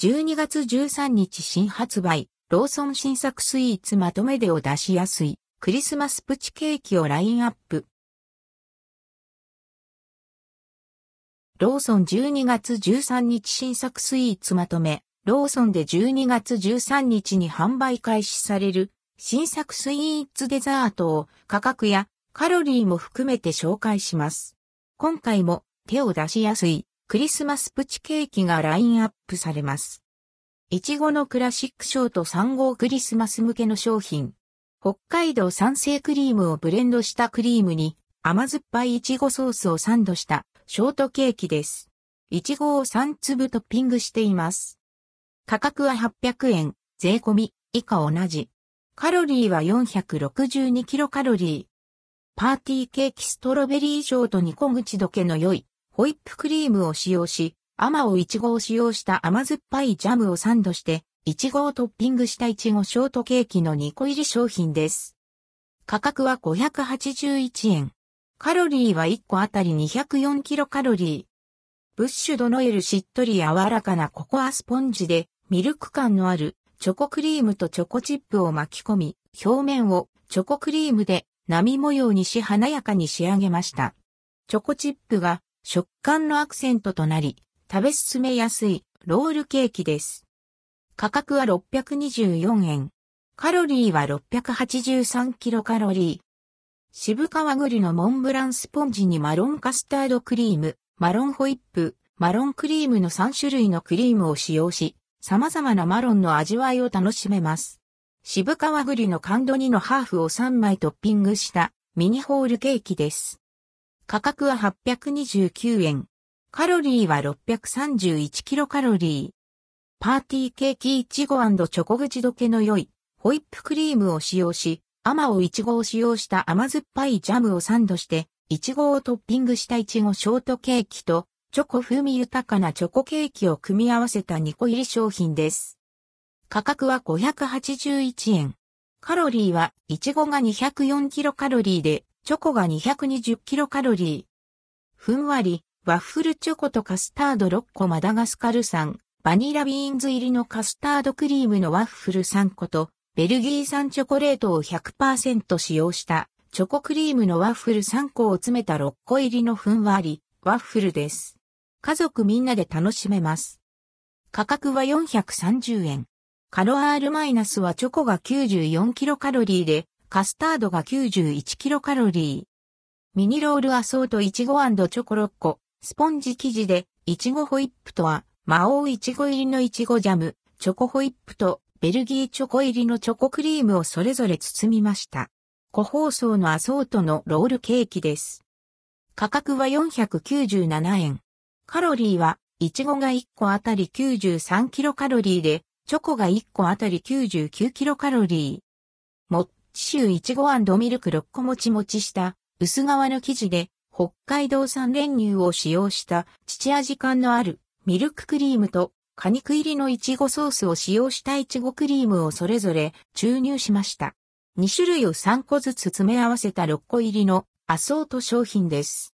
12月13日新発売、ローソン新作スイーツまとめでを出しやすい、クリスマスプチケーキをラインアップ。ローソン12月13日新作スイーツまとめ、ローソンで12月13日に販売開始される新作スイーツデザートを価格やカロリーも含めて紹介します。今回も手を出しやすいクリスマスプチケーキがラインアップされます。いちごのクラシックショート3号クリスマス向けの商品。北海道産生クリームをブレンドしたクリームに甘酸っぱいいちごソースをサンドしたショートケーキです。いちごを3粒トッピングしています。価格は800円、税込み、以下同じ。カロリーは462キロカロリー。パーティーケーキストロベリーショートに小口どけの良いホイップクリームを使用し、甘をイチゴを使用した甘酸っぱいジャムをサンドして、イチゴをトッピングしたイチゴショートケーキの2個入り商品です。価格は581円。カロリーは1個あたり204キロカロリー。ブッシュドノエルしっとり柔らかなココアスポンジでミルク感のあるチョコクリームとチョコチップを巻き込み、表面をチョコクリームで波模様にし華やかに仕上げました。チョコチップが食感のアクセントとなり、食べ進めやすいロールケーキです。価格は624円。カロリーは683キロカロリー。渋川栗のモンブランスポンジにマロンカスタードクリーム、マロンホイップ、マロンクリームの3種類のクリームを使用し、様々なマロンの味わいを楽しめます。渋川栗の感度2のハーフを3枚トッピングしたミニホールケーキです。価格は829円。カロリーは631キロカロリー。パーティーケーキいちごチョコ口どけの良いホイップクリームを使用し、甘をいちごを使用した甘酸っぱいジャムをサンドして、いちごをトッピングしたいちごショートケーキと、チョコ風味豊かなチョコケーキを組み合わせた2個入り商品です。価格は581円。カロリーは、いちごが204キロカロリーで、チョコが220キロカロリー。ふんわり、ワッフルチョコとカスタード6個マダガスカル産、バニラビーンズ入りのカスタードクリームのワッフル3個と、ベルギー産チョコレートを100%使用したチョコクリームのワッフル3個を詰めた6個入りのふんわり、ワッフルです。家族みんなで楽しめます。価格は430円。カロアールマイナスはチョコが94キロカロリーで、カスタードが91キロカロリー。ミニロールアソートイチゴチョコ6個、スポンジ生地で、イチゴホイップとは、魔王イチゴ入りのイチゴジャム、チョコホイップと、ベルギーチョコ入りのチョコクリームをそれぞれ包みました。個包装のアソートのロールケーキです。価格は497円。カロリーは、イチゴが1個あたり93キロカロリーで、チョコが1個あたり99キロカロリー。シューいちごミルク6個もちもちした薄皮の生地で北海道産練乳を使用した父味感のあるミルククリームと果肉入りのいちごソースを使用したいちごクリームをそれぞれ注入しました。2種類を3個ずつ詰め合わせた6個入りのアソート商品です。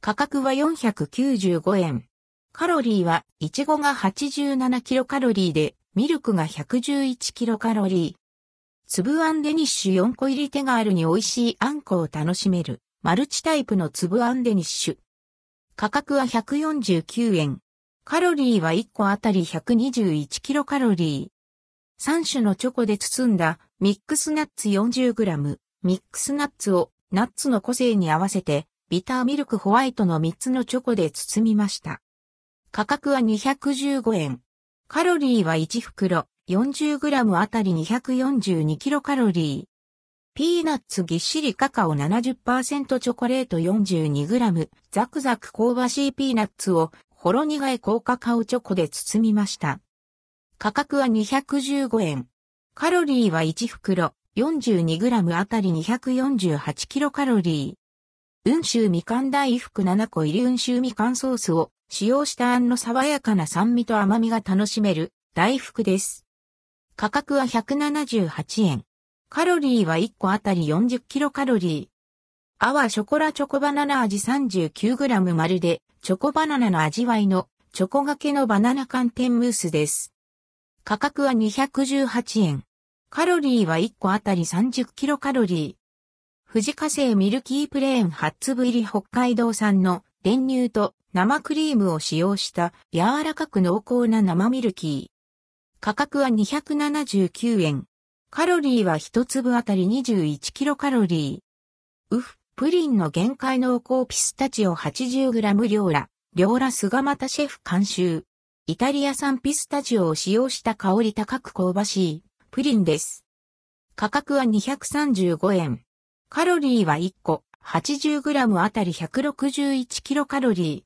価格は495円。カロリーは、いちごが87キロカロリーで、ミルクが111キロカロリー。粒あんデニッシュ4個入り手軽に美味しいあんこを楽しめる、マルチタイプの粒あんデニッシュ。価格は149円。カロリーは1個あたり121キロカロリー。3種のチョコで包んだミックスナッツ 40g、ミックスナッツをナッツの個性に合わせてビターミルクホワイトの3つのチョコで包みました。価格は215円。カロリーは1袋 40g あたり242キロカロリー。ピーナッツぎっしりカカオ70%チョコレート 42g、ザクザク香ばしいピーナッツをほろ苦い高カカオチョコで包みました。価格は215円。カロリーは1袋 42g あたり248キロカロリー。温州みかん大福7個入り温州みかんソースを使用したあんの爽やかな酸味と甘みが楽しめる大福です。価格は178円。カロリーは1個あたり40キロカロリー。アワショコラチョコバナナ味 39g まるでチョコバナナの味わいのチョコがけのバナナ寒天ムースです。価格は218円。カロリーは1個あたり30キロカロリー。富士火星ミルキープレーン8粒入り北海道産の練乳と生クリームを使用した柔らかく濃厚な生ミルキー。価格は279円。カロリーは1粒あたり21キロカロリー。ウフ、プリンの限界濃厚ピスタチオ 80g 両ラ、両ラ菅又シェフ監修。イタリア産ピスタチオを使用した香り高く香ばしいプリンです。価格は235円。カロリーは1個 80g あたり161キロカロリー。